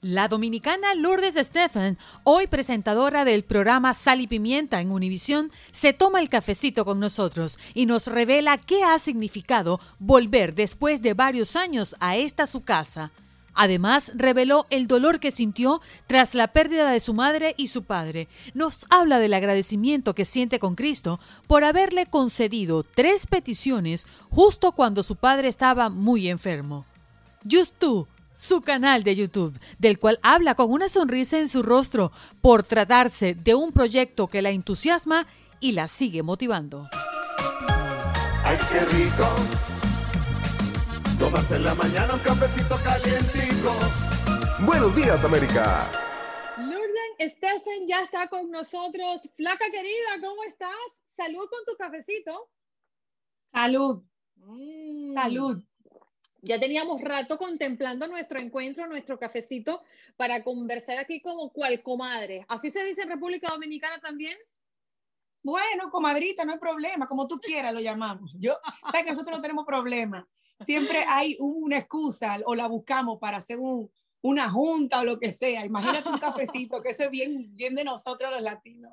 La dominicana Lourdes Stephen, hoy presentadora del programa Sal y Pimienta en Univisión, se toma el cafecito con nosotros y nos revela qué ha significado volver después de varios años a esta su casa. Además, reveló el dolor que sintió tras la pérdida de su madre y su padre. Nos habla del agradecimiento que siente con Cristo por haberle concedido tres peticiones justo cuando su padre estaba muy enfermo. Just su canal de YouTube, del cual habla con una sonrisa en su rostro por tratarse de un proyecto que la entusiasma y la sigue motivando. ¡Ay, qué rico! Tomarse en la mañana un cafecito calientico. Buenos días, América. Lourdes Stephen ya está con nosotros. Flaca querida, ¿cómo estás? Salud con tu cafecito. Salud. Mm. Salud. Ya teníamos rato contemplando nuestro encuentro, nuestro cafecito, para conversar aquí como cual comadre. ¿Así se dice en República Dominicana también? Bueno, comadrita, no hay problema, como tú quieras lo llamamos. Yo, sabes que nosotros no tenemos problema. Siempre hay una excusa o la buscamos para hacer un, una junta o lo que sea. Imagínate un cafecito, que eso es bien, bien de nosotros los latinos.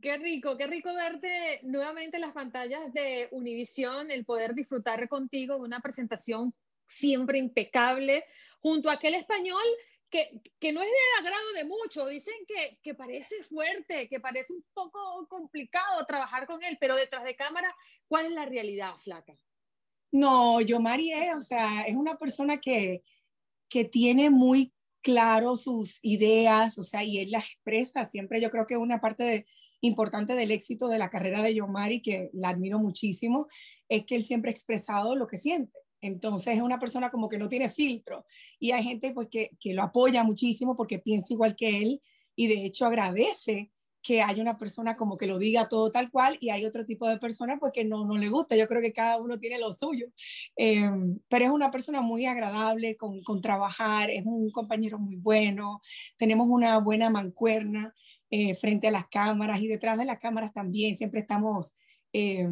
Qué rico, qué rico verte nuevamente en las pantallas de Univisión, el poder disfrutar contigo de una presentación siempre impecable, junto a aquel español que, que no es de agrado de muchos, dicen que, que parece fuerte, que parece un poco complicado trabajar con él, pero detrás de cámara, ¿cuál es la realidad, flaca? No, yo María, o sea, es una persona que, que tiene muy claro sus ideas, o sea, y él las expresa. Siempre yo creo que una parte importante del éxito de la carrera de Yomari, que la admiro muchísimo, es que él siempre ha expresado lo que siente. Entonces es una persona como que no tiene filtro y hay gente pues que, que lo apoya muchísimo porque piensa igual que él y de hecho agradece que haya una persona como que lo diga todo tal cual y hay otro tipo de personas pues que no, no le gusta. Yo creo que cada uno tiene lo suyo. Eh, pero es una persona muy agradable con, con, trabajar, es un compañero muy bueno, tenemos una buena mancuerna eh, frente a las cámaras y detrás de las cámaras también. Siempre estamos eh,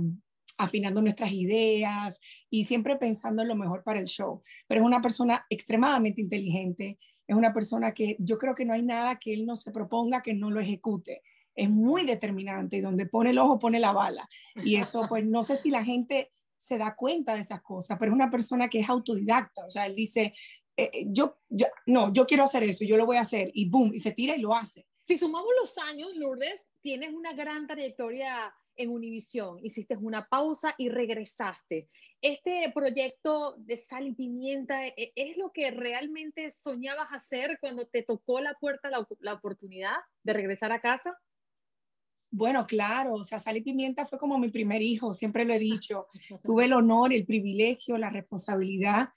afinando nuestras ideas y siempre pensando en lo mejor para el show. Pero es una persona extremadamente inteligente. Es una persona que yo creo que no hay nada que él no se proponga que no lo ejecute es muy determinante y donde pone el ojo pone la bala. Y eso, pues no sé si la gente se da cuenta de esas cosas, pero es una persona que es autodidacta, o sea, él dice, eh, eh, yo, yo, no, yo quiero hacer eso, yo lo voy a hacer, y boom, y se tira y lo hace. Si sumamos los años, Lourdes, tienes una gran trayectoria en Univisión, hiciste una pausa y regresaste. Este proyecto de sal y pimienta e, es lo que realmente soñabas hacer cuando te tocó la puerta la, la oportunidad de regresar a casa? Bueno, claro, o sea, Sal y Pimienta fue como mi primer hijo, siempre lo he dicho. Tuve el honor, el privilegio, la responsabilidad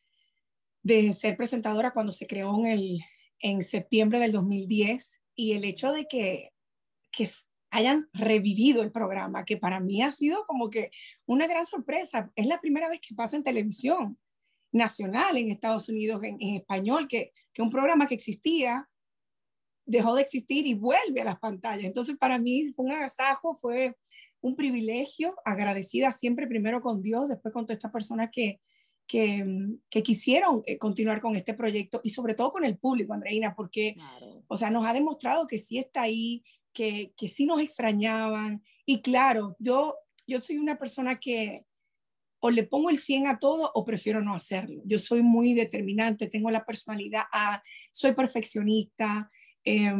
de ser presentadora cuando se creó en, el, en septiembre del 2010 y el hecho de que, que hayan revivido el programa, que para mí ha sido como que una gran sorpresa. Es la primera vez que pasa en televisión nacional en Estados Unidos en, en español, que, que un programa que existía dejó de existir y vuelve a las pantallas. Entonces, para mí fue un agasajo, fue un privilegio, agradecida siempre primero con Dios, después con todas estas personas que, que, que, quisieron eh, continuar con este proyecto y sobre todo con el público, Andreina, porque, claro. o sea, nos ha demostrado que sí está ahí, que, que sí nos extrañaban. Y claro, yo, yo soy una persona que o le pongo el 100 a todo o prefiero no hacerlo. Yo soy muy determinante, tengo la personalidad, a, soy perfeccionista, eh,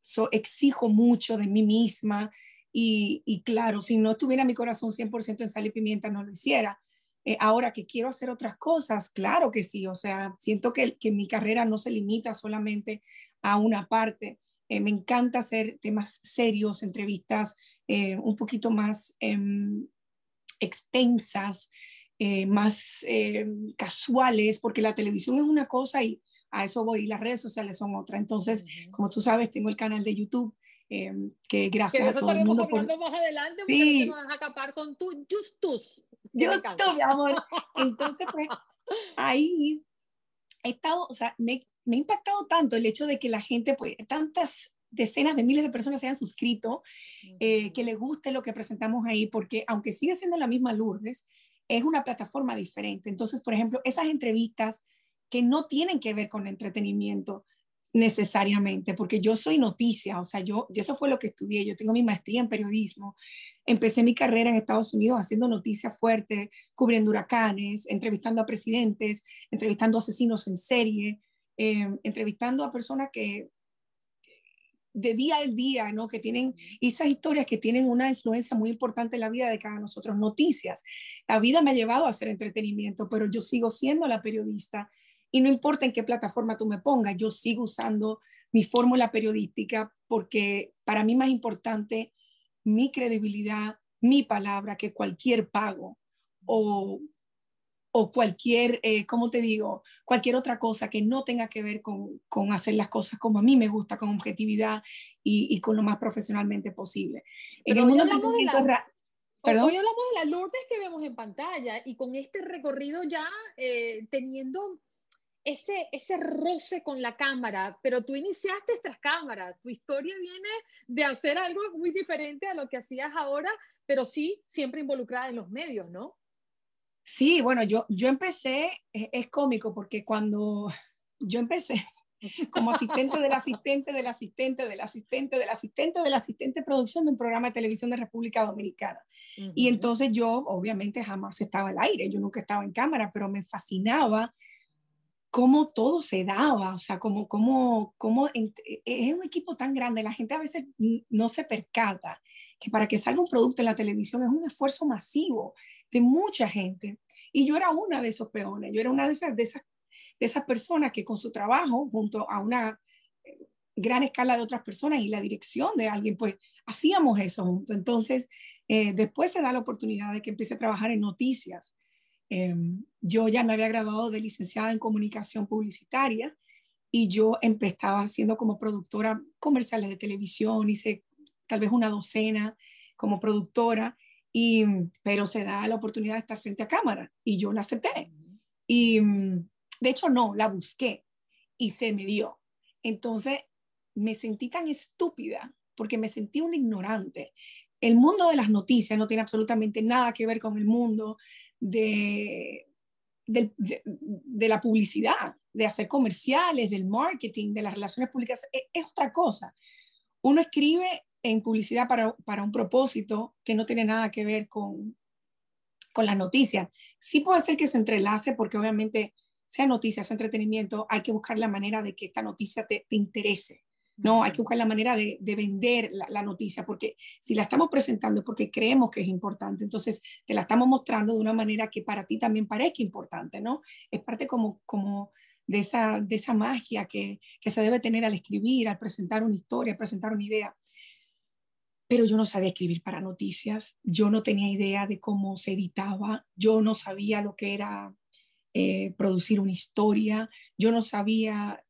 so, exijo mucho de mí misma y, y, claro, si no tuviera mi corazón 100% en sal y pimienta, no lo hiciera. Eh, ahora que quiero hacer otras cosas, claro que sí, o sea, siento que, que mi carrera no se limita solamente a una parte. Eh, me encanta hacer temas serios, entrevistas eh, un poquito más em, extensas, más casuales, porque la televisión es una cosa y a eso voy. Y las redes sociales son otra. Entonces, como tú sabes, tengo el canal de YouTube. Em, que gracias a todo el mundo por... más adelante sí. vas a acapar con tu justus justo mi amor entonces pues ahí he estado o sea me, me ha impactado tanto el hecho de que la gente pues tantas decenas de miles de personas se hayan suscrito, eh, que les guste lo que presentamos ahí, porque aunque sigue siendo la misma Lourdes, es una plataforma diferente. Entonces, por ejemplo, esas entrevistas que no tienen que ver con entretenimiento necesariamente, porque yo soy noticia, o sea, yo, eso fue lo que estudié, yo tengo mi maestría en periodismo, empecé mi carrera en Estados Unidos haciendo noticias fuertes, cubriendo huracanes, entrevistando a presidentes, entrevistando a asesinos en serie, eh, entrevistando a personas que de día al día, ¿no? Que tienen esas historias que tienen una influencia muy importante en la vida de cada nosotros. Noticias. La vida me ha llevado a hacer entretenimiento, pero yo sigo siendo la periodista y no importa en qué plataforma tú me pongas, yo sigo usando mi fórmula periodística porque para mí más importante mi credibilidad, mi palabra que cualquier pago o o cualquier, eh, ¿cómo te digo? Cualquier otra cosa que no tenga que ver con, con hacer las cosas como a mí me gusta, con objetividad y, y con lo más profesionalmente posible. en el mundo ¿Perdón? Hoy hablamos de las Lourdes que vemos en pantalla y con este recorrido ya eh, teniendo ese, ese roce con la cámara, pero tú iniciaste estas cámaras, tu historia viene de hacer algo muy diferente a lo que hacías ahora, pero sí siempre involucrada en los medios, ¿no? Sí, bueno, yo, yo empecé, es, cómico porque cuando yo empecé como asistente del asistente del asistente del asistente del asistente del asistente de producción de un programa de televisión de República Dominicana. Y entonces yo obviamente jamás estaba al aire, yo nunca estaba en cámara, pero me fascinaba cómo todo se daba, o sea, como, como, como es un equipo tan grande, la gente a veces no se percata que para que salga un producto en la televisión es un esfuerzo masivo de mucha gente. Y yo era una de esos peones, yo era una de esas, de esas, de esas personas que con su trabajo, junto a una eh, gran escala de otras personas y la dirección de alguien, pues hacíamos eso juntos. Entonces, eh, después se da la oportunidad de que empiece a trabajar en noticias. Em, yo ya me había graduado de licenciada en comunicación publicitaria y yo empezaba haciendo como productora comerciales de televisión, hice tal vez una docena como productora y, pero se da la oportunidad de estar frente a cámara y yo la acepté. Y de hecho no, la busqué y se me dio. Entonces me sentí tan estúpida porque me sentí un ignorante. El mundo de las noticias no tiene absolutamente nada que ver con el mundo de, de, de, la publicidad, de hacer comerciales, del marketing, de las relaciones públicas. Es, es otra cosa. Uno escribe en publicidad para, para, un propósito que no tiene nada que ver con, con la noticia. Sí puede ser que se entrelace porque obviamente sea noticia, sea entretenimiento, hay que buscar la manera de que esta noticia te, te interese. No, hay que buscar la manera de, de vender la, la, noticia, porque si la estamos presentando es porque creemos que es importante, entonces te la estamos mostrando de una manera que para ti también parezca importante, ¿no? Es parte como, como de, esa, de esa magia que, que se debe tener al escribir, al presentar una historia, al presentar una idea pero yo no sabía escribir para noticias, yo no tenía idea de cómo se editaba, yo no sabía lo que era eh, producir una historia, yo no sabía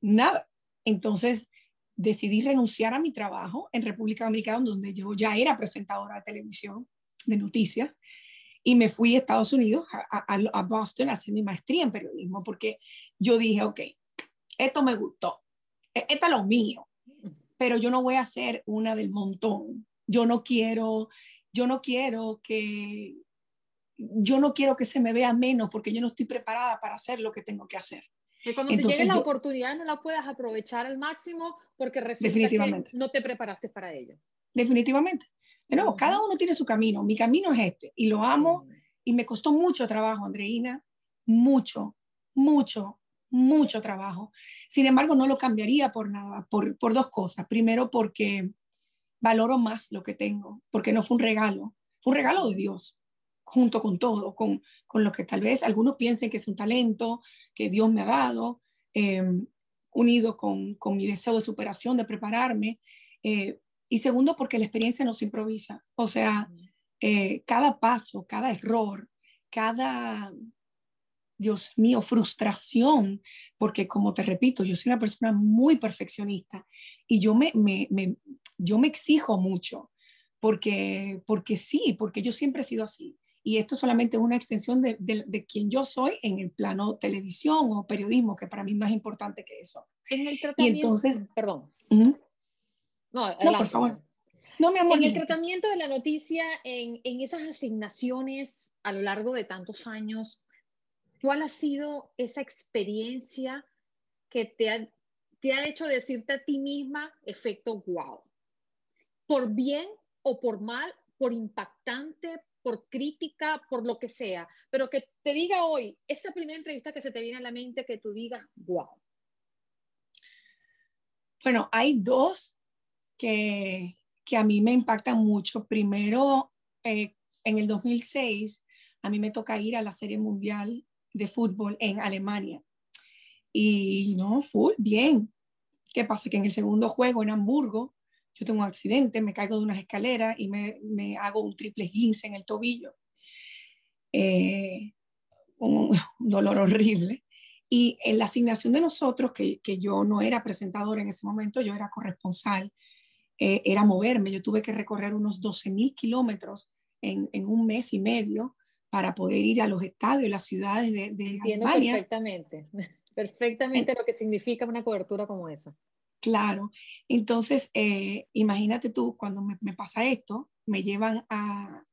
nada. Entonces decidí renunciar a mi trabajo en República Dominicana, donde yo ya era presentadora de televisión, de noticias, y me fui a Estados Unidos, a, a Boston, a hacer mi maestría en periodismo, porque yo dije, ok, esto me gustó, e, esto es lo mío, pero yo no voy a ser una del montón. Yo no quiero, yo no quiero que, yo no quiero que se me vea menos porque yo no estoy preparada para hacer lo que tengo que hacer. Que cuando te llegue la oportunidad no la puedas aprovechar al máximo porque resulta que no te preparaste para ello. Definitivamente. De nuevo, cada uno tiene su camino. Mi camino es este y lo amo y me costó mucho trabajo, Andreina, mucho, mucho, mucho trabajo. Sin embargo, no lo cambiaría por nada, por, por dos cosas. Primero, porque valoro más lo que tengo, porque no fue un regalo, fue un regalo de Dios, junto con todo, con, con lo que tal vez algunos piensen que es un talento que Dios me ha dado, em, unido con, con, mi deseo de superación, de prepararme. Eh, y segundo, porque la experiencia no se improvisa. O sea, eh, cada paso, cada error, cada Dios mío, frustración, porque como te repito, yo soy una persona muy perfeccionista y yo me, me, yo me exijo mucho, porque, porque sí, porque yo siempre he sido así. Y esto solamente es una extensión de, de, quien yo soy en el plano televisión o periodismo, que para mí es más importante que eso. En el tratamiento, y entonces, perdón. No, por favor. No, mi amor. En el tratamiento de la noticia, en, en esas asignaciones a lo largo de tantos años, ¿Cuál ha sido esa experiencia que te ha, te ha hecho decirte a ti misma efecto wow? Por bien o por mal, por impactante, por crítica, por lo que sea, pero que te diga hoy, esa primera entrevista que se te viene a la mente, que tú digas, wow. Bueno, hay dos que, que a mí me impactan mucho. Primero, eh, en el 2006, a mí me toca ir a la Serie Mundial de fútbol en Alemania. Y no, full, bien. ¿Qué pasa? Que en el segundo juego en Hamburgo, yo tengo un accidente, me caigo de unas escaleras y me, me hago un triple guince en el tobillo. Eh, un, dolor horrible. Y en la asignación de nosotros, que, que yo no era presentadora en ese momento, yo era corresponsal, eh, era moverme. Yo tuve que recorrer unos 12 mil kilómetros en, en, un mes y medio para poder ir a los estadios, las ciudades de, de Entiendo perfectamente, perfectamente lo que significa una cobertura como esa. Claro, entonces eh, imagínate tú, cuando me, me, pasa esto, me llevan a,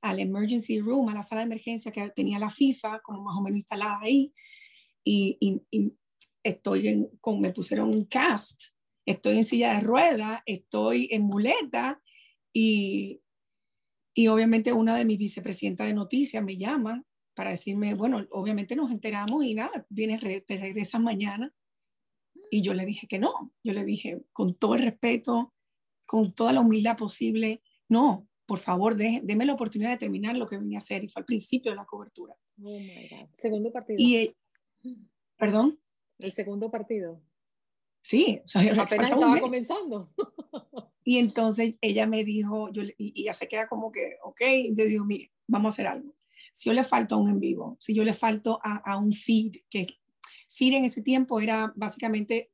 al emergency room, a la sala de emergencia que tenía la FIFA, como más o menos instalada ahí, y, y, estoy en, con, me pusieron un cast, estoy en silla de ruedas, estoy en muleta, y, y obviamente una de mis vicepresidentas de noticias me llama para decirme, bueno, obviamente nos enteramos y nada, vienes, te regresas mañana. Y yo le dije que no, yo le dije con todo el respeto, con toda la humildad posible, no, por favor, déme la oportunidad de terminar lo que venía a hacer. Y fue al principio de la cobertura. Oh my God. Segundo partido. Y, ¿Perdón? El segundo partido. Sí, o sea, apenas estaba comenzando. Y entonces ella me dijo, yo, y, ya se queda como que, ok, yo digo, mire, vamos a hacer algo. Si yo le falto a un en vivo, si yo le falto a, a un feed, que feed en ese tiempo era básicamente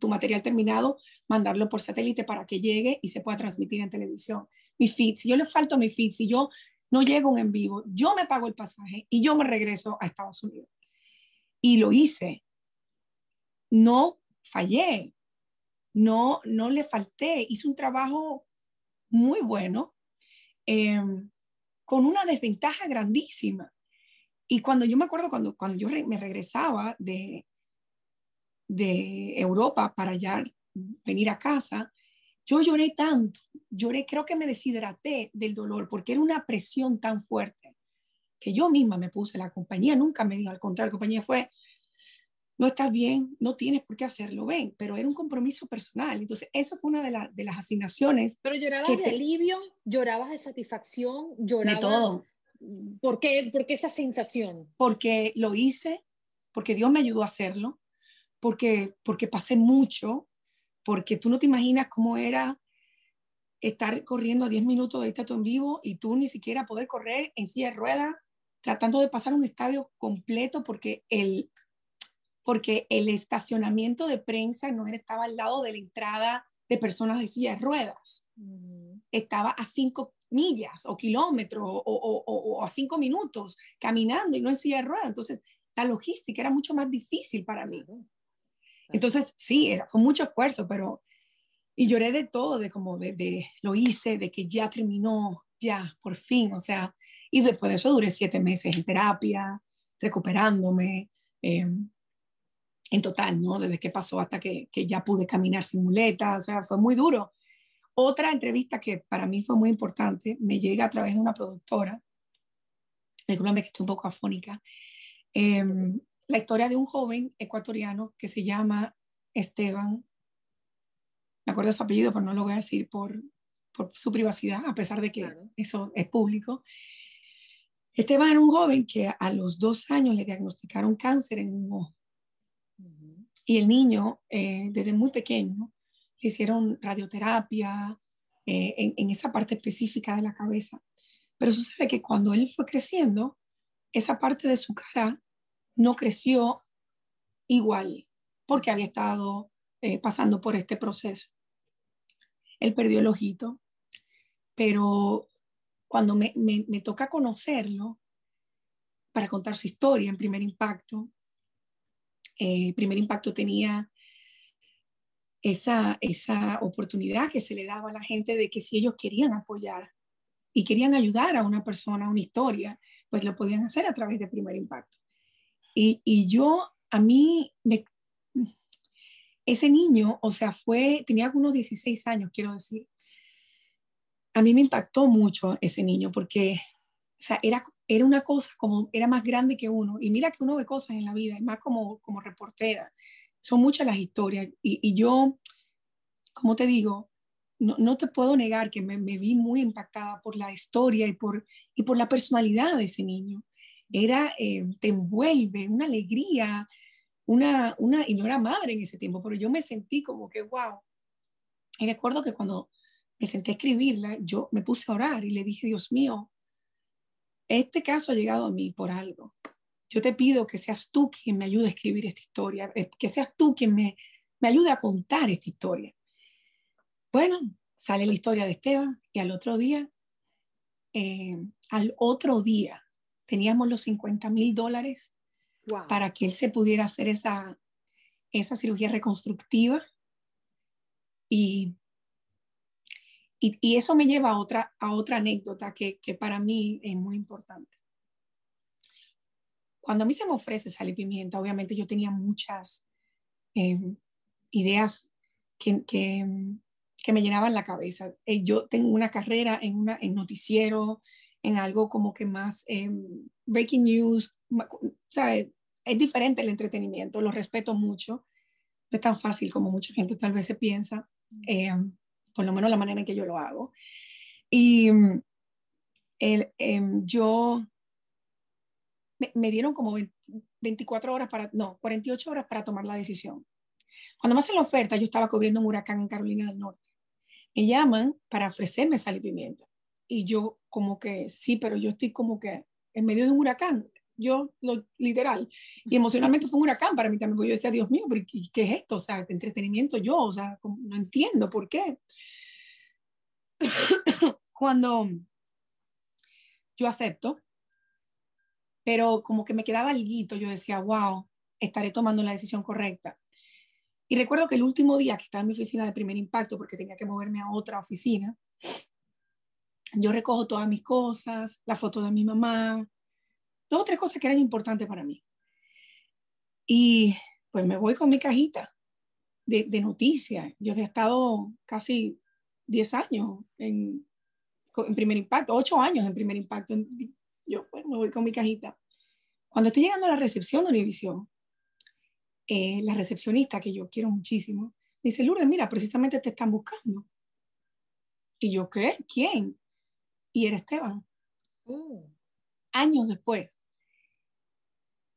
tu material terminado, mandarlo por satélite para que llegue y se pueda transmitir en televisión. Mi feed, si yo le falto a mi feed, si yo no llego un en vivo, yo me pago el pasaje y yo me regreso a Estados Unidos. Y lo hice. No fallé, no, no le falté, hice un trabajo muy bueno, em, con una desventaja grandísima. Y cuando yo me acuerdo, cuando, cuando yo me regresaba de, de Europa para ya venir a casa, yo lloré tanto, lloré, creo que me deshidraté del dolor, porque era una presión tan fuerte que yo misma me puse, la compañía nunca me dijo, al contrario, la compañía fue, no estás bien, no tienes por qué hacerlo, ven, pero era un compromiso personal. Entonces, eso fue una de, de las asignaciones. Pero llorabas de alivio, llorabas de satisfacción, llorabas... De todo. ¿Por qué, ¿Por qué esa sensación? Porque lo hice, porque Dios me ayudó a hacerlo, porque, porque pasé mucho, porque tú no te imaginas cómo era estar corriendo a 10 minutos de estatua en vivo y tú ni siquiera poder correr en silla de ruedas, tratando de pasar un estadio completo porque el, porque el estacionamiento de prensa no estaba al lado de la entrada de personas de silla de ruedas. Estaba a cinco millas o kilómetros o, a cinco minutos caminando y no en silla de ruedas. Entonces, la logística era mucho más difícil para mí. Entonces, sí, era, fue mucho esfuerzo, pero... Y lloré de todo, de como de, lo hice, de que ya terminó, ya, por fin, o sea, y después de eso duré siete meses en terapia, recuperándome. Eh, en total, ¿no? Desde que pasó hasta que, que ya pude caminar sin muletas, o sea, fue muy duro. Otra entrevista que para mí fue muy importante, me llega a través de una productora, disculpame que estoy un poco afónica, em, la historia de un joven ecuatoriano que se llama Esteban, me acuerdo su apellido, pero no lo voy a decir por, por su privacidad, a pesar de que eso es público. Esteban era un joven que a los dos años le diagnosticaron cáncer en un ojo. Y el niño, eh, desde muy pequeño, le hicieron radioterapia eh, en, esa parte específica de la cabeza. Pero sucede que cuando él fue creciendo, esa parte de su cara no creció igual porque había estado eh, pasando por este proceso. Él perdió el ojito, pero cuando me, me, toca conocerlo para contar su historia en primer impacto, eh, primer impacto tenía esa, esa oportunidad que se le daba a la gente de que si ellos querían apoyar y querían ayudar a una persona, a una historia, pues lo podían hacer a través de primer impacto. Y, y yo, a mí, me, ese niño, o sea, fue, tenía unos 16 años, quiero decir. A mí me impactó mucho ese niño porque, o sea, era, era una cosa como, era más grande que uno. Y mira que uno ve cosas en la vida, y más como, como reportera. Son muchas las historias. Y, y yo, como te digo, no, no, te puedo negar que me, me, vi muy impactada por la historia y por, y por la personalidad de ese niño. Era, eh, te envuelve una alegría, una, una, y no era madre en ese tiempo, pero yo me sentí como que, wow. Y recuerdo que cuando me senté a escribirla, yo me puse a orar y le dije, Dios mío, este caso ha llegado a mí por algo. Yo te pido que seas tú quien me ayude a escribir esta historia, eh, que seas tú quien me, me ayude a contar esta historia. Bueno, sale la historia de Esteban y al otro día, eh, al otro día, teníamos los 50 mil dólares para que él se pudiera hacer esa, esa cirugía reconstructiva. Y, y, eso me lleva a otra, a otra anécdota que, que, para mí es muy importante. Cuando a mí se me ofrece sal y pimienta, obviamente yo tenía muchas em, ideas que, que, que, me llenaban la cabeza. Eh, yo tengo una carrera en, una, en noticiero, en algo como que más em, breaking news, ¿sabes? Es diferente el entretenimiento, lo respeto mucho. No es tan fácil como mucha gente tal vez se piensa, por lo menos la manera en que yo lo hago. Y el, em, yo me, me, dieron como 24 horas para, no, 48 horas para tomar la decisión. Cuando me hacen la oferta, yo estaba cubriendo un huracán en Carolina del Norte. Me llaman para ofrecerme sal y pimienta. Y yo como que, sí, pero yo estoy como que en medio de un huracán yo, lo, literal. Y emocionalmente fue un huracán para mí también, porque yo decía, Dios mío, ¿qué, qué es esto? O sea, entretenimiento yo, o sea, no entiendo por qué. Cuando yo acepto, pero como que me quedaba algo, yo decía, wow, estaré tomando la decisión correcta. Y recuerdo que el último día que estaba en mi oficina de primer impacto, porque tenía que moverme a otra oficina, yo recojo todas mis cosas, la foto de mi mamá, dos o tres cosas que eran importantes para mí. Y pues me voy con mi cajita de, de noticias. Yo he estado casi 10 años en, en, primer impacto, 8 años en primer impacto. Yo pues, me voy con mi cajita. Cuando estoy llegando a la recepción de Univision, eh, la recepcionista, que yo quiero muchísimo, me dice, Lourdes, mira, precisamente te están buscando. Y yo, ¿qué? ¿Quién? Y era Esteban. Oh. Años después.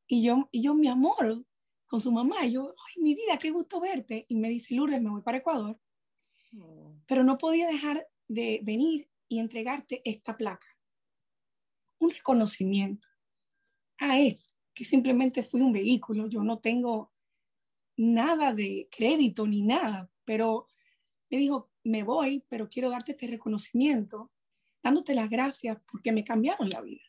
Y yo, y yo, mi amor, con su mamá, yo, ay, mi vida, qué gusto verte. Y me dice, Lourdes, me voy para Ecuador. Oh. Pero no podía dejar de venir y entregarte esta placa. Un reconocimiento a esto, que simplemente fui un vehículo. Yo no tengo nada de crédito ni nada, pero me dijo, me voy, pero quiero darte este reconocimiento, dándote las gracias porque me cambiaron la vida.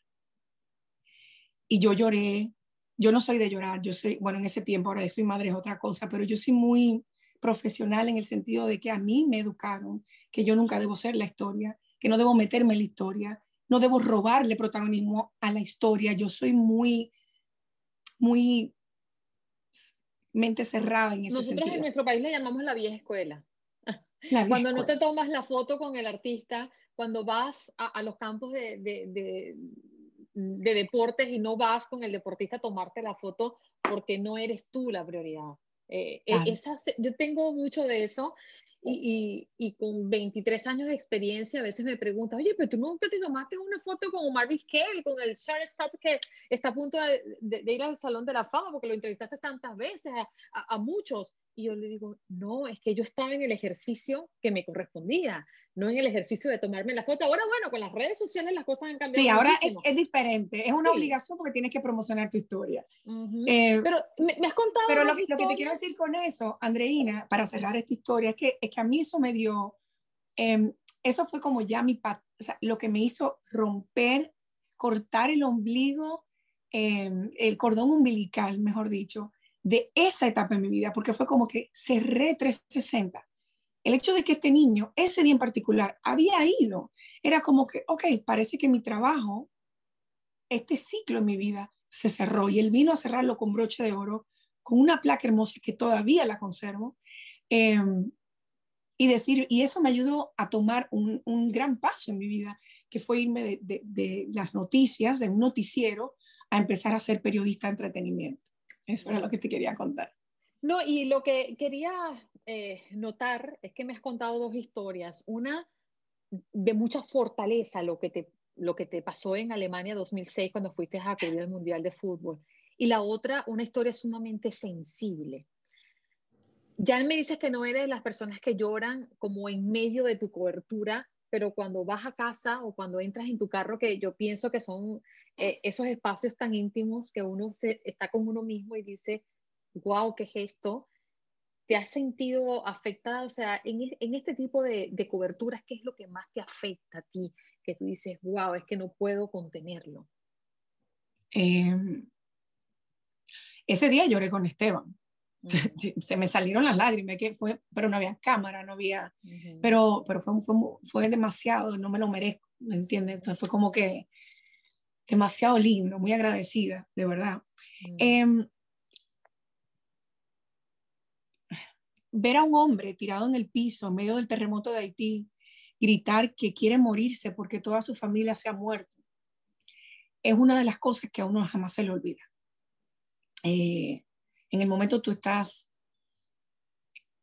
Y yo lloré, yo no soy de llorar, yo soy, bueno, en ese tiempo, ahora soy madre es otra cosa, pero yo soy muy profesional en el sentido de que a mí me educaron que yo nunca debo ser la historia, que no debo meterme en la historia, no debo robarle protagonismo a la historia. Yo soy muy, muy mente cerrada en ese Nosotros sentido. en nuestro país le llamamos la vieja escuela. La vieja cuando no te tomas la foto con el artista, cuando vas a, a los campos de, de, de, de deportes y no vas con el deportista a tomarte la foto porque no eres tú la prioridad. Eh, e, esa, yo tengo mucho de eso y, y, y, con 23 años de experiencia a veces me preguntan, oye, pero tú nunca te tomaste una foto con Omar Vizquel, con el shortstop que está a punto de, de, ir al Salón de la Fama porque lo entrevistaste tantas veces a, a, a, muchos. Y yo le digo, no, es que yo estaba en el ejercicio que me correspondía. No en el ejercicio de tomarme la foto. Ahora, bueno, con las redes sociales las cosas han cambiado. Sí, ahora es, diferente, es una obligación porque tienes que promocionar tu historia. Eh, pero me, has contado. Pero lo, que te quiero decir con eso, Andreina, para cerrar esta historia, es que, es que a mí eso me dio, em, eso fue como ya mi, o sea, lo que me hizo romper, cortar el ombligo, em, el cordón umbilical, mejor dicho, de esa etapa en mi vida, porque fue como que cerré 360 el hecho de que este niño, ese día en particular, había ido, era como que, ok, parece que mi trabajo, este ciclo en mi vida se cerró y él vino a cerrarlo con broche de oro, con una placa hermosa que todavía la conservo. Em, y decir, y eso me ayudó a tomar un, gran paso en mi vida, que fue irme de, de, las noticias, de un noticiero, a empezar a ser periodista de entretenimiento. Eso era lo que te quería contar. No, y lo que quería eh, notar es que me has contado dos historias. Una de mucha fortaleza, lo que, te, lo que te pasó en Alemania 2006 cuando fuiste a cubrir el Mundial de Fútbol. Y la otra, una historia sumamente sensible. Ya me dices que no eres de las personas que lloran como en medio de tu cobertura, pero cuando vas a casa o cuando entras en tu carro, que yo pienso que son eh, esos espacios tan íntimos que uno se, está con uno mismo y dice, wow, qué gesto, ¿te has sentido afectada? O sea, en, en este tipo de, de, coberturas, ¿qué es lo que más te afecta a ti? Que tú dices, wow, es que no puedo contenerlo. Em, ese día lloré con Esteban. Se me salieron las lágrimas, que fue, pero no había cámara, no había, pero, pero fue, fue, fue, demasiado, no me lo merezco, ¿me entiendes? Entonces fue como que demasiado lindo, muy agradecida, de verdad. Eh, ver a un hombre tirado en el piso en medio del terremoto de Haití, gritar que quiere morirse porque toda su familia se ha muerto, es una de las cosas que a uno jamás se le olvida. Eh, en el momento tú estás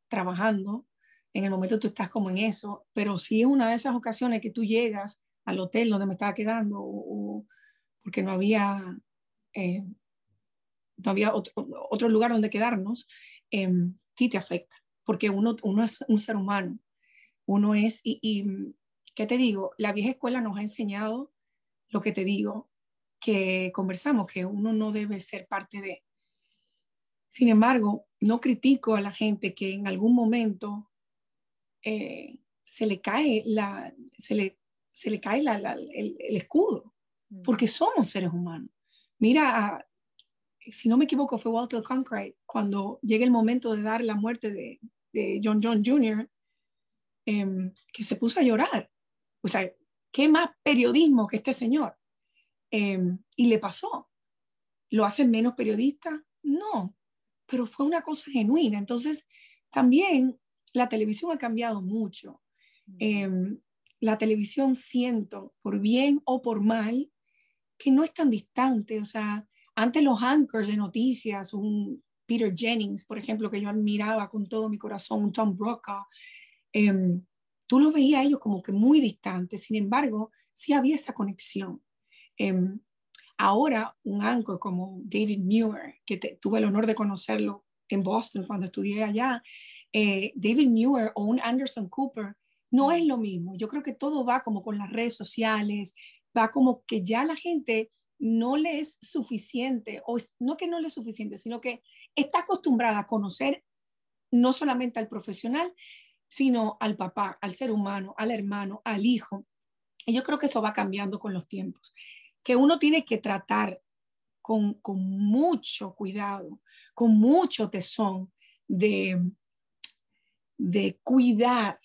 trabajando, en el momento tú estás como en eso, pero si es una de esas ocasiones que tú llegas al hotel donde me estaba quedando o, porque no había, eh, no había otro, lugar donde quedarnos, eh, sí te afecta, porque uno, uno es un ser humano, uno es, y, y, ¿qué te digo? La vieja escuela nos ha enseñado lo que te digo, que conversamos, que uno no debe ser parte de. Sin embargo, no critico a la gente que en algún momento eh, se le cae, la, se le, se le cae la, el, el, escudo, mm. porque somos seres humanos. Mira, si no me equivoco, fue Walter Cronkite, cuando llega el momento de dar la muerte de, de John John Jr., em, que se puso a llorar. O sea, ¿qué más periodismo que este señor? Em, y le pasó. ¿Lo hacen menos periodista? No, pero fue una cosa genuina. Entonces, también la televisión ha cambiado mucho. Em, la televisión siento, por bien o por mal, que no es tan distante. O sea, antes los anchors de noticias, un Peter Jennings, por ejemplo, que yo admiraba con todo mi corazón, un Tom Brokaw, em, tú lo veías a ellos como que muy distantes, sin embargo, sí había esa conexión. Em, ahora, un anchor como David Muir, que tuve el honor de conocerlo en Boston cuando estudié allá, eh, David Muir o un Anderson Cooper, no es lo mismo. Yo creo que todo va como con las redes sociales, va como que ya la gente no le es suficiente, o no que no le es suficiente, sino que está acostumbrada a conocer no solamente al profesional, sino al papá, al ser humano, al hermano, al hijo. Y yo creo que eso va cambiando con los tiempos, que uno tiene que tratar con, con mucho cuidado, con mucho tesón de, de cuidar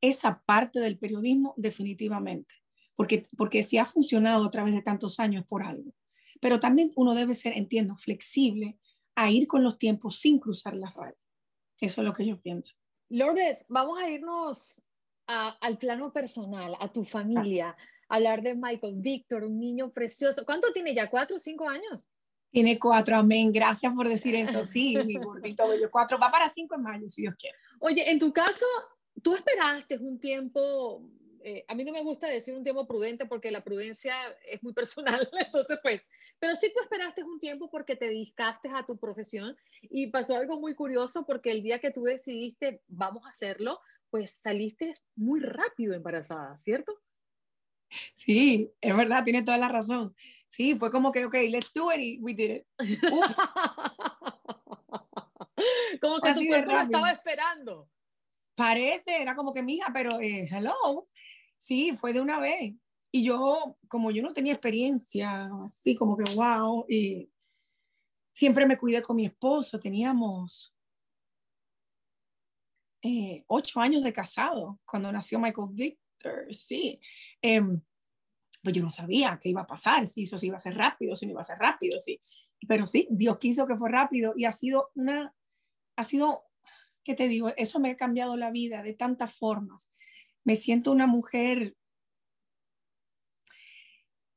esa parte del periodismo definitivamente porque, porque si ha funcionado a través de tantos años por algo. Pero también uno debe ser, entiendo, flexible a ir con los tiempos sin cruzar las rayas. Eso es lo que yo pienso. Lourdes, vamos a irnos al plano personal, a tu familia, hablar de Michael Víctor, un niño precioso. ¿Cuánto tiene ya? ¿Cuatro o cinco años? Tiene cuatro, amén. Gracias por decir eso. Sí, mi gordito bello. Cuatro, va para cinco en mayo, si Dios quiere. Oye, en tu caso, tú esperaste un tiempo eh, a mí no me gusta decir un tiempo prudente porque la prudencia es muy personal, entonces pues, pero sí tú esperaste un tiempo porque te dedicaste a tu profesión y pasó algo muy curioso porque el día que tú decidiste vamos a hacerlo, pues saliste muy rápido embarazada, ¿cierto? Sí, es verdad, tiene toda la razón. Sí, fue como que, ok, let's do it y we did it. Ups. como que tu cuerpo lo estaba esperando. Parece, era como que mija, pero eh, hello. Sí, fue de una vez. Y yo, como yo no tenía experiencia, así como que wow, y siempre me cuidé con mi esposo, teníamos eh, ocho años de casado cuando nació Michael Victor, sí. Em, pues yo no sabía qué iba a pasar, si eso se iba a ser rápido, si no iba a ser rápido, sí. Pero sí, Dios quiso que fue rápido y ha sido una, ha sido, ¿qué te digo? Eso me ha cambiado la vida de tantas formas. Me siento una mujer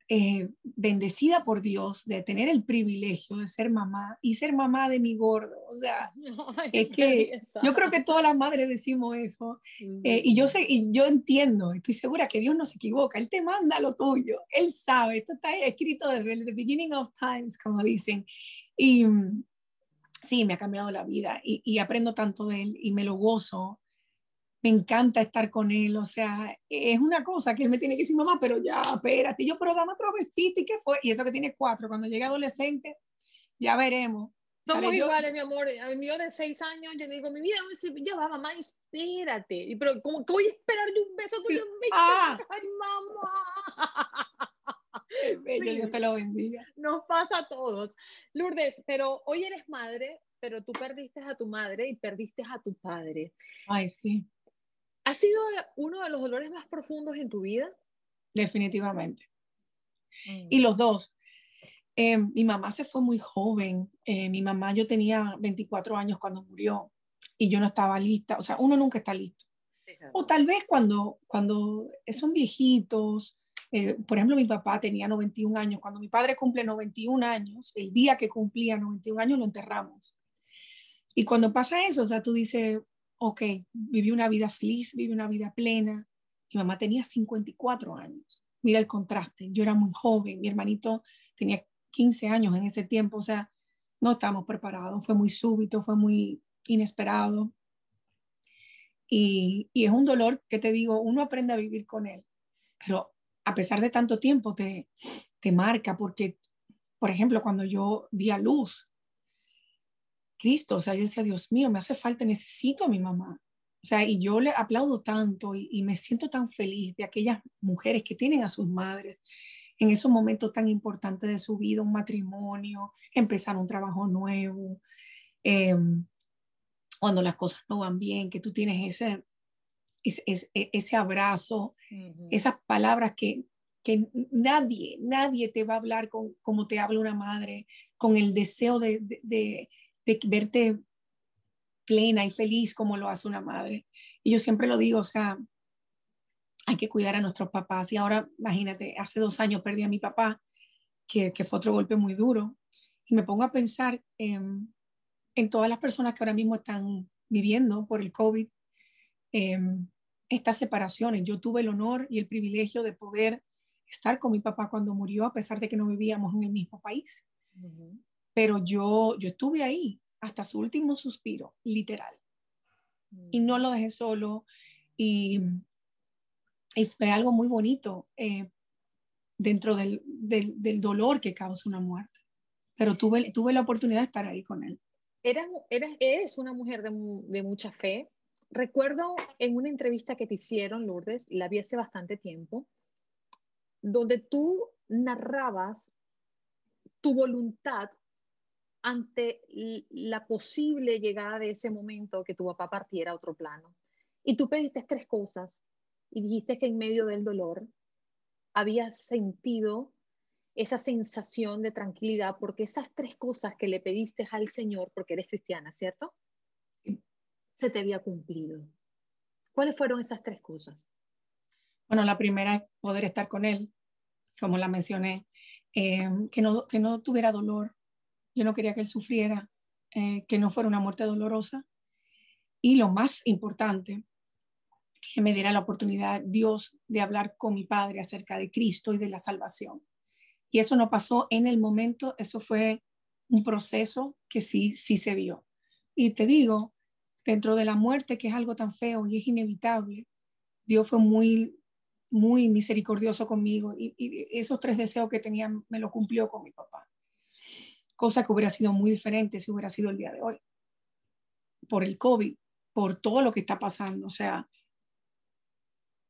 eh, bendecida por Dios de tener el privilegio de ser mamá y ser mamá de mi gordo. O sea, es que yo creo que todas las madres decimos eso. Eh, y yo sé, y yo entiendo, estoy segura que Dios no se equivoca. Él te manda lo tuyo. Él sabe. Esto está escrito desde el beginning of times, como dicen. Y sí, me ha cambiado la vida y, y aprendo tanto de él y me lo gozo me encanta estar con él, o sea, es una cosa que él me tiene que decir, mamá, pero ya, espérate, yo, pero dame otro besito, ¿y qué fue? Y eso que tiene cuatro, cuando llegue adolescente, ya veremos. Somos iguales, mi amor. A mí de seis años, yo digo, mi vida, ya va, mamá, espérate. Y, pero, ¿cómo que voy a esperar de un beso tuyo? Ah. ¡Ay, mamá! Bello, Dios te lo bendiga. Nos pasa a todos. Lourdes, pero hoy eres madre, pero tú perdiste a tu madre y perdiste a tu padre. Ay, sí. ¿Ha sido uno de los dolores más profundos en tu vida? Definitivamente. Mm. Y los dos. Eh, mi mamá se fue muy joven. Eh, mi mamá, yo tenía 24 años cuando murió y yo no estaba lista. O sea, uno nunca está listo. O tal vez cuando, cuando son viejitos, eh, por ejemplo, mi papá tenía 91 años. Cuando mi padre cumple 91 años, el día que cumplía 91 años lo enterramos. Y cuando pasa eso, o sea, tú dices, ok, viví una vida feliz, viví una vida plena. Mi mamá tenía 54 años. Mira el contraste. Yo era muy joven, mi hermanito tenía 15 años en ese tiempo, o sea, no estábamos preparados. Fue muy súbito, fue muy inesperado. Y, y, es un dolor que te digo, uno aprende a vivir con él, pero a pesar de tanto tiempo te, te marca porque, por ejemplo, cuando yo di a luz, Cristo, o sea, yo decía, Dios mío, me hace falta, necesito a mi mamá. O sea, y yo le aplaudo tanto y, me siento tan feliz de aquellas mujeres que tienen a sus madres en esos momentos tan importantes de su vida, un matrimonio, empezar un trabajo nuevo, em, cuando las cosas no van bien, que tú tienes ese, ese, ese abrazo, esas palabras que, que nadie, nadie te va a hablar con, como te habla una madre, con el deseo de, de de verte plena y feliz como lo hace una madre. Y yo siempre lo digo, o sea, hay que cuidar a nuestros papás. Y ahora, imagínate, hace dos años perdí a mi papá, que, que fue otro golpe muy duro. Y me pongo a pensar en, en todas las personas que ahora mismo están viviendo por el COVID em, estas separaciones. Yo tuve el honor y el privilegio de poder estar con mi papá cuando murió, a pesar de que no vivíamos en el mismo país pero yo, yo estuve ahí hasta su último suspiro, literal. Y no lo dejé solo y, fue algo muy bonito eh, dentro del, del, dolor que causa una muerte. Pero tuve, tuve la oportunidad de estar ahí con él. Eras, eres una mujer de, de mucha fe. Recuerdo en una entrevista que te hicieron, Lourdes, la vi hace bastante tiempo, donde tú narrabas tu voluntad ante la posible llegada de ese momento que tu papá partiera a otro plano. Y tú pediste tres cosas y dijiste que en medio del dolor habías sentido esa sensación de tranquilidad porque esas tres cosas que le pediste al Señor, porque eres cristiana, ¿cierto? Se te había cumplido. ¿Cuáles fueron esas tres cosas? Bueno, la primera es poder estar con Él, como la mencioné, eh, que, no, que no tuviera dolor, yo no quería que él sufriera, eh, que no fuera una muerte dolorosa. Y lo más importante, que me diera la oportunidad Dios de hablar con mi padre acerca de Cristo y de la salvación. Y eso no pasó en el momento, eso fue un proceso que sí, sí se vio. Y te digo, dentro de la muerte, que es algo tan feo y es inevitable, Dios fue muy, muy misericordioso conmigo y, esos tres deseos que tenía me lo cumplió con mi papá. Cosa que hubiera sido muy diferente si hubiera sido el día de hoy. Por el COVID, por todo lo que está pasando. O sea,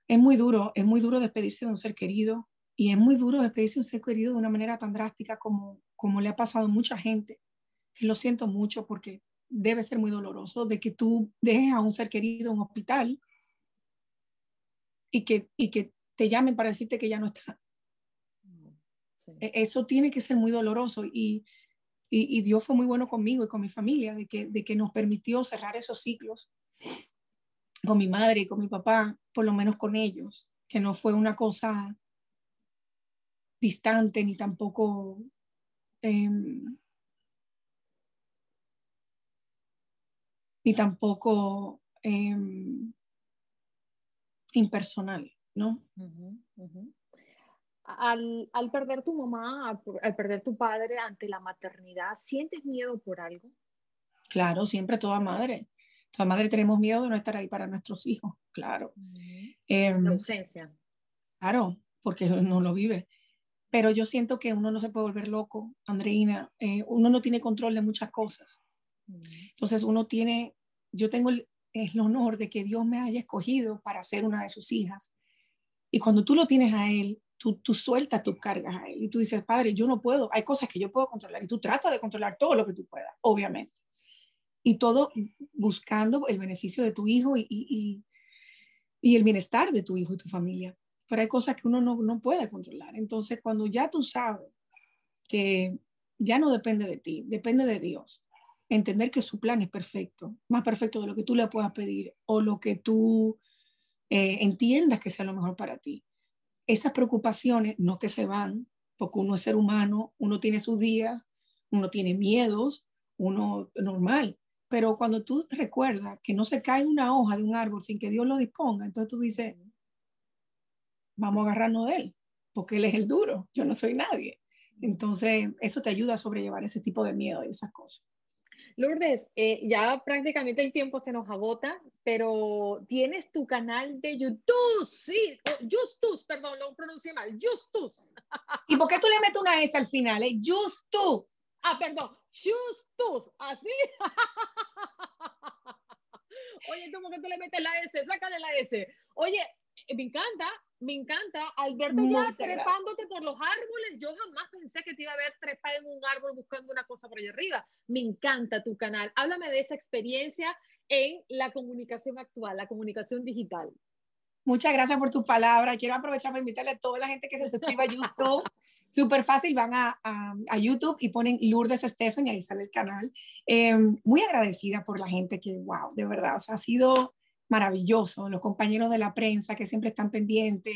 es muy duro, es muy duro despedirse de un ser querido y es muy duro despedirse de un ser querido de una manera tan drástica como, como le ha pasado a mucha gente, que lo siento mucho porque debe ser muy doloroso de que tú dejes a un ser querido en un hospital y que, y que te llamen para decirte que ya no está. E, eso tiene que ser muy doloroso y, y, Dios fue muy bueno conmigo y con mi familia, de que, de que nos permitió cerrar esos ciclos con mi madre y con mi papá, por lo menos con ellos, que no fue una cosa distante ni tampoco em, ni tampoco em, impersonal, ¿no? Al, al, perder tu mamá, al, perder tu padre ante la maternidad, ¿sientes miedo por algo? Claro, siempre toda madre. Toda madre tenemos miedo de no estar ahí para nuestros hijos, claro. Em, la ausencia. Claro, porque no lo vive. Pero yo siento que uno no se puede volver loco, Andreina. Eh, uno no tiene control de muchas cosas. Entonces uno tiene, yo tengo el, el honor de que Dios me haya escogido para ser una de sus hijas. Y cuando tú lo tienes a Él, tú, tú sueltas tus cargas a Él y tú dices, Padre, yo no puedo, hay cosas que yo puedo controlar y tú tratas de controlar todo lo que tú puedas, obviamente. Y todo buscando el beneficio de tu hijo y, y, y el bienestar de tu hijo y tu familia. Pero hay cosas que uno no, no puede controlar. Entonces, cuando ya tú sabes que ya no depende de ti, depende de Dios, entender que su plan es perfecto, más perfecto de lo que tú le puedas pedir o lo que tú eh, entiendas que sea lo mejor para ti. Esas preocupaciones no que se van, porque uno es ser humano, uno tiene sus días, uno tiene miedos, uno normal, pero cuando tú recuerdas que no se cae una hoja de un árbol sin que Dios lo disponga, entonces tú dices, vamos a agarrarnos de él, porque él es el duro, yo no soy nadie. Entonces, eso te ayuda a sobrellevar ese tipo de miedo y esas cosas. Lourdes, eh, ya prácticamente el tiempo se nos agota, pero tienes tu canal de YouTube, sí, Justus, perdón, lo pronuncié mal, Justus. ¿Y por qué tú le metes una S al final? Eh? Justus. Ah, perdón, Justus, así. Oye, ¿cómo que tú le metes la S? Sácale la S. Oye, me encanta, me encanta al verte ya trepándote por los árboles. Yo jamás pensé que te iba a ver trepado en un árbol buscando una cosa por allá arriba. Me encanta tu canal. Háblame de esa experiencia en la comunicación actual, la comunicación digital. Muchas gracias por tu palabra. Quiero aprovechar para invitarle a toda la gente que se suscriba a YouTube. Súper fácil, van a, a, YouTube y ponen Lourdes Stephen y ahí sale el canal. Em, muy agradecida por la gente que, wow, de verdad, o sea, ha sido maravilloso. Los compañeros de la prensa que siempre están pendientes,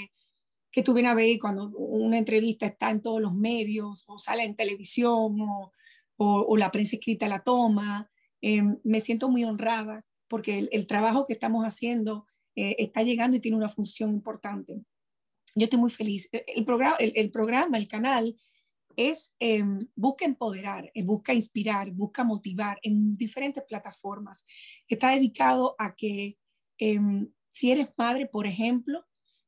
que tú vienes a ver cuando una entrevista está en todos los medios o sale en televisión o, o, la prensa escrita la toma. Em, me siento muy honrada porque el, trabajo que estamos haciendo eh, está llegando y tiene una función importante. Yo estoy muy feliz. El programa, el, programa, el canal, es em, busca empoderar, eh, busca inspirar, busca motivar en diferentes plataformas. Está dedicado a que Em, si eres madre, por ejemplo,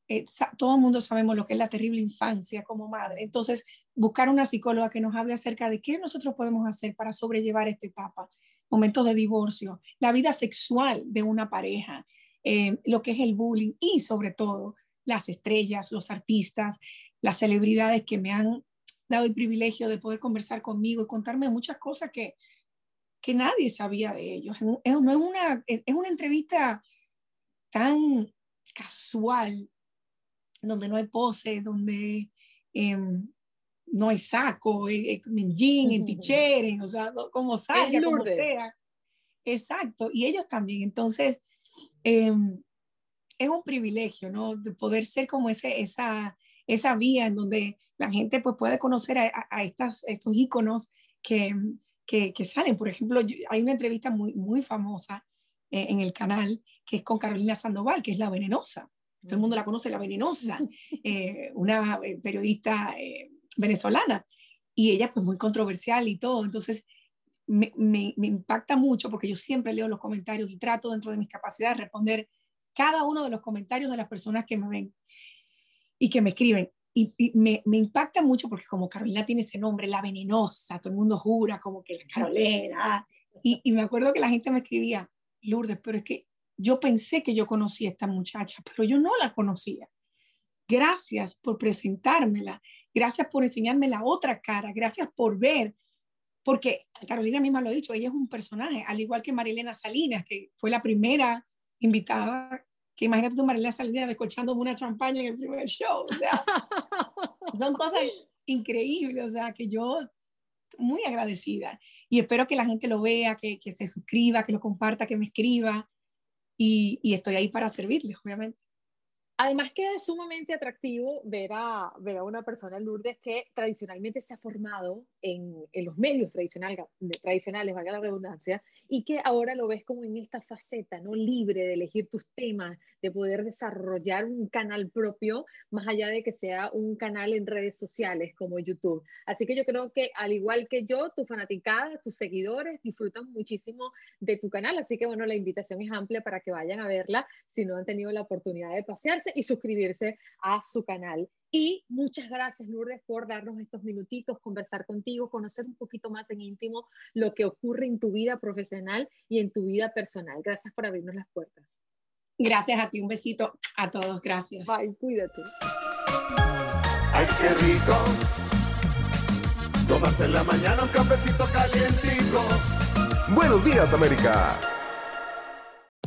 eh, todo el mundo sabemos lo que es la terrible infancia como madre. Entonces, buscar una psicóloga que nos hable acerca de qué nosotros podemos hacer para sobrellevar esta etapa, momentos de divorcio, la vida sexual de una pareja, em, lo que es el bullying y sobre todo las estrellas, los artistas, las celebridades que me han dado el privilegio de poder conversar conmigo y contarme muchas cosas que, que nadie sabía de ellos. no es, una, es una entrevista tan casual, donde no hay pose, donde em, no hay saco, eh, eh, en jean, en o sea, como salga, como sea. Exacto, y ellos también. Entonces, em, es un privilegio, ¿no? De poder ser como ese, esa, esa vía en donde la gente pues, puede conocer a, a estas, estos íconos que, que, que, salen. Por ejemplo, hay una entrevista muy, muy famosa eh, en el canal, que es con Carolina Sandoval, que es la venenosa. Todo el mundo la conoce, la venenosa, eh, una eh, periodista venezolana. Y ella pues muy controversial y todo. Entonces, me, me, me, impacta mucho porque yo siempre leo los comentarios y trato dentro de mis capacidades de responder cada uno de los comentarios de las personas que me ven y que me escriben. Y, y me, me, impacta mucho porque como Carolina tiene ese nombre, la venenosa, todo el mundo jura como que la Carolina. Y, y me acuerdo que la gente me escribía, Lourdes, pero es que yo pensé que yo conocía a esta muchacha, pero yo no la conocía. Gracias por presentármela, gracias por enseñarme la otra cara, gracias por ver, porque Carolina misma lo ha dicho, ella es un personaje, al igual que Marilena Salinas, que fue la primera invitada, que imagínate tú Marilena Salinas descolchando una champaña en el primer show, o sea, son cosas increíbles, o sea, que yo muy agradecida y espero que la gente lo vea, que, se suscriba, que lo comparta, que me escriba y, y estoy ahí para servirles, obviamente. Además queda sumamente atractivo ver a, ver a una persona, Lourdes, que tradicionalmente se ha formado en, en los medios tradicional, tradicionales, valga la redundancia, y que ahora lo ves como en esta faceta, ¿no? Libre de elegir tus temas, de poder desarrollar un canal propio, más allá de que sea un canal en redes sociales como YouTube. Así que yo creo que al igual que yo, tu fanaticada, tus seguidores disfrutan muchísimo de tu canal, así que bueno, la invitación es amplia para que vayan a verla si no han tenido la oportunidad de pasearse y suscribirse a su canal. Y muchas gracias, Lourdes, por darnos estos minutitos, conversar contigo, conocer un poquito más en íntimo lo que ocurre en tu vida profesional y en tu vida personal. Gracias por abrirnos las puertas. Gracias a ti, un besito a todos, gracias. Bye, cuídate. Ay, qué rico. Tomarse en la mañana un cafecito calientico. Buenos días, América.